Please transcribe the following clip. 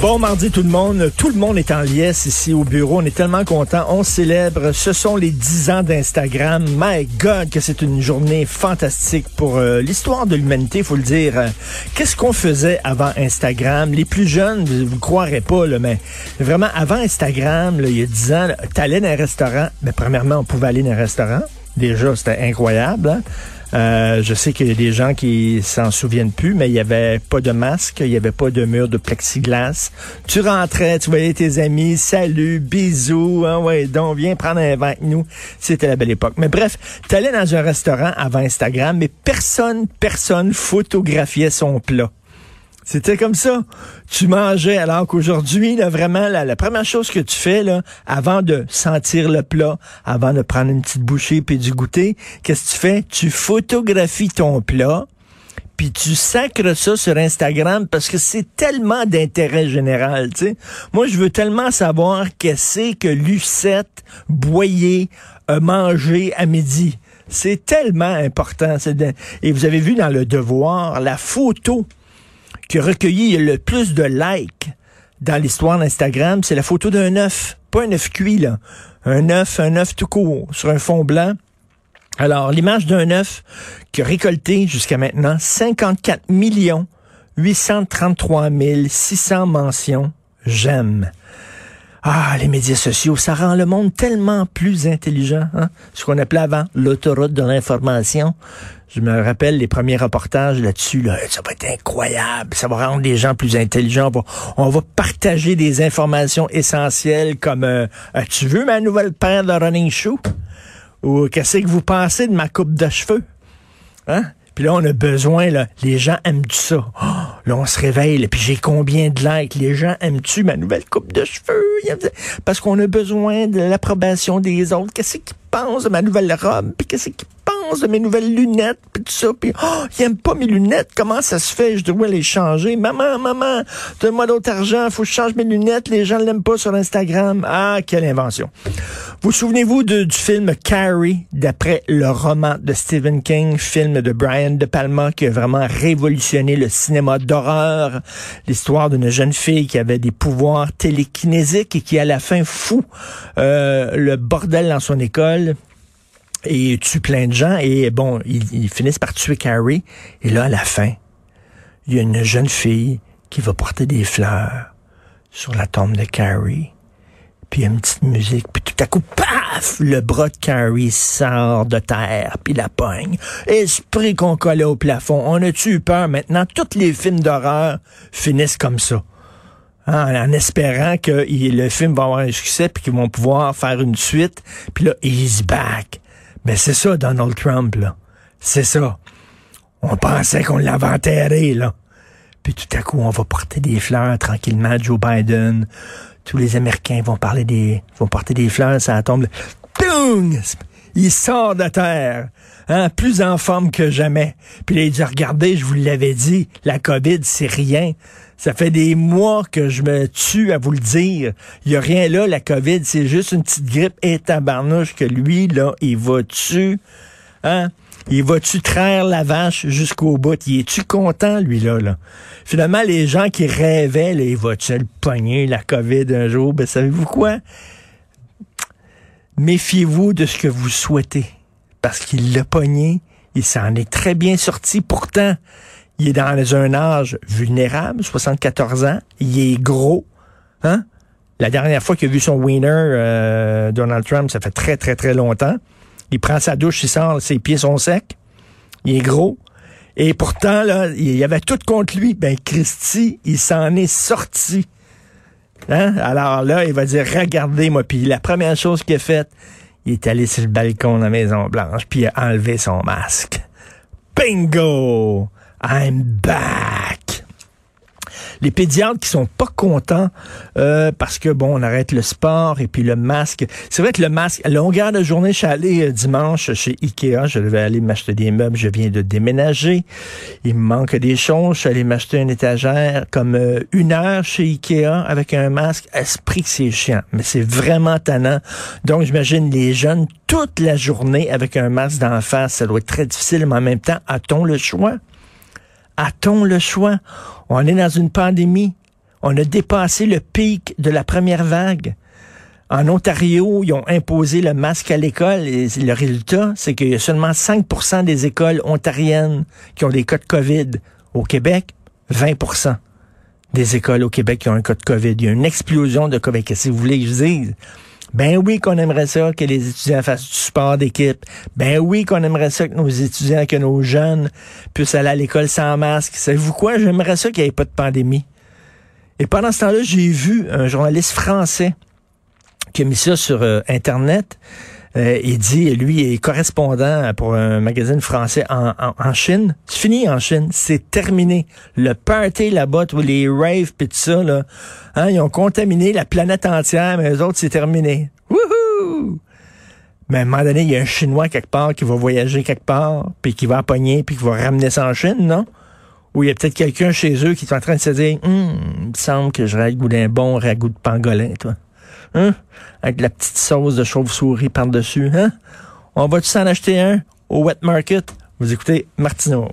Bon mardi tout le monde. Tout le monde est en liesse ici au bureau. On est tellement content. On célèbre. Ce sont les 10 ans d'Instagram. My God, que c'est une journée fantastique pour euh, l'histoire de l'humanité, faut le dire. Qu'est-ce qu'on faisait avant Instagram? Les plus jeunes, vous ne croirez pas, mais vraiment, avant Instagram, là, il y a 10 ans, tu allais dans un restaurant. Mais premièrement, on pouvait aller dans un restaurant. Déjà, c'était incroyable. hein? Euh, je sais qu'il y a des gens qui s'en souviennent plus, mais il y avait pas de masque, il y avait pas de mur de plexiglas. Tu rentrais, tu voyais tes amis, salut, bisous, hein, ouais, donc viens prendre un vin avec nous. C'était la belle époque. Mais bref, tu allais dans un restaurant avant Instagram, mais personne, personne photographiait son plat. C'était comme ça. Tu mangeais alors qu'aujourd'hui, là, vraiment, la, première chose que tu fais, là, avant de sentir le plat, avant de prendre une petite bouchée puis du goûter, qu'est-ce que tu fais? Tu photographies ton plat, puis tu sacres ça sur Instagram parce que c'est tellement d'intérêt général, tu sais. Moi, je veux tellement savoir qu'est-ce que Lucette Boyer a à midi. C'est tellement important. Et vous avez vu dans le devoir la photo qui a recueilli le plus de likes dans l'histoire d'Instagram, c'est la photo d'un œuf. Pas un œuf cuit, là. Un œuf, un œuf tout court, sur un fond blanc. Alors, l'image d'un œuf qui a récolté jusqu'à maintenant 54 millions 833 600 mentions j'aime. Ah, les médias sociaux, ça rend le monde tellement plus intelligent. Hein? Ce qu'on appelait avant l'autoroute de l'information. Je me rappelle les premiers reportages là-dessus. Là, ça va être incroyable. Ça va rendre les gens plus intelligents. On va, partager des informations essentielles comme euh, As-tu vu ma nouvelle paire de running shoes? Ou qu'est-ce que vous pensez de ma coupe de cheveux? Hein? Puis là, on a besoin, là, les gens aiment ça. Oh, on se réveille, puis j'ai combien de likes? Les gens aiment-tu ma nouvelle coupe de cheveux? Parce qu'on a besoin de l'approbation des autres. Qu'est-ce qu'ils pensent de ma nouvelle robe? Puis qu'est-ce qu'ils de mes nouvelles lunettes? Puis tout ça. Puis, oh, ils aiment pas mes lunettes. Comment ça se fait? Je dois les changer. Maman, maman, donne-moi d'autre argent. Faut que je change mes lunettes. Les gens l'aiment pas sur Instagram. Ah, quelle invention. Vous souvenez-vous du film Carrie, d'après le roman de Stephen King, film de Brian De Palma qui a vraiment révolutionné le cinéma d'horreur, l'histoire d'une jeune fille qui avait des pouvoirs télékinésiques et qui à la fin fout euh, le bordel dans son école et tue plein de gens et bon, ils, finissent par tuer Carrie et là à la fin, il y a une jeune fille qui va porter des fleurs sur la tombe de Carrie puis une petite musique, puis tout à coup, paf, le bras de Carrie sort de terre, puis la pogne. Esprit qu'on collait au plafond. On a-tu eu peur? Maintenant, tous les films d'horreur finissent comme ça. Hein, en espérant que il- le film va avoir un succès, puis qu'ils vont pouvoir faire une suite, puis là, he's back. Ben c'est ça, Donald Trump, là. C'est ça. On pensait qu'on l'avait enterré, là. Puis tout à coup, on va porter des fleurs tranquillement à Joe Biden. Tous les Américains vont parler des, vont porter des fleurs, ça tombe. Boum! Il sort de terre, hein, plus en forme que jamais. Puis là, il dit, regardez, je vous l'avais dit, la COVID, c'est rien. Ça fait des mois que je me tue à vous le dire. Il y a rien là, la COVID, c'est juste une petite grippe et tabarnouche que lui, là, il va tu Hein? Il va-tu traire la vache jusqu'au bout? Il est-tu content, lui-là? Là? Finalement, les gens qui rêvaient, là, il va-tu le pogner, la COVID, un jour? Ben, savez-vous quoi? Méfiez-vous de ce que vous souhaitez. Parce qu'il l'a pogné, il s'en est très bien sorti. Pourtant, il est dans un âge vulnérable, 74 ans. Il est gros. Hein? La dernière fois qu'il a vu son winner, euh, Donald Trump, ça fait très, très, très longtemps. Il prend sa douche, il sort, ses pieds sont secs. Il est gros. Et pourtant, là, il y avait tout contre lui. Ben, Christy, il s'en est sorti. Hein? Alors là, il va dire, regardez-moi. Puis la première chose qu'il a faite, il est allé sur le balcon de la Maison Blanche, puis il a enlevé son masque. Bingo! I'm back! Les pédiatres qui sont pas contents euh, parce que, bon, on arrête le sport et puis le masque. C'est vrai que le masque, longueur de journée, je suis allé euh, dimanche chez Ikea, je devais aller m'acheter des meubles, je viens de déménager. Il me manque des choses, je suis allé m'acheter une étagère comme euh, une heure chez Ikea avec un masque. Esprit que c'est chiant, mais c'est vraiment tannant. Donc, j'imagine les jeunes toute la journée avec un masque d'en face, ça doit être très difficile, mais en même temps, a-t-on le choix? A-t-on le choix? On est dans une pandémie. On a dépassé le pic de la première vague. En Ontario, ils ont imposé le masque à l'école et le résultat, c'est qu'il y a seulement 5% des écoles ontariennes qui ont des cas de COVID. Au Québec, 20% des écoles au Québec qui ont un cas de COVID. Il y a une explosion de COVID. Qu'est-ce que vous voulez que je dise? Ben oui qu'on aimerait ça que les étudiants fassent du sport d'équipe. Ben oui qu'on aimerait ça que nos étudiants, que nos jeunes puissent aller à l'école sans masque. Savez-vous quoi? J'aimerais ça qu'il n'y ait pas de pandémie. Et pendant ce temps-là, j'ai vu un journaliste français qui a mis ça sur euh, Internet. Euh, il dit, lui, est correspondant pour un magazine français en, Chine. C'est fini en Chine. C'est terminé. Le party là-bas, les raves pis tout ça, là, hein, ils ont contaminé la planète entière, mais les autres, c'est terminé. Wouhou! Mais à un moment donné, il y a un Chinois quelque part qui va voyager quelque part, puis qui va pogner, puis qui va ramener ça en Chine, non? Ou il y a peut-être quelqu'un chez eux qui est en train de se dire, hum, il me semble que j'aurais le goût d'un bon ragoût de pangolin, toi. Hein? Avec la petite sauce de chauve-souris par-dessus. Hein? On va-tu s'en acheter un au wet market? Vous écoutez Martineau.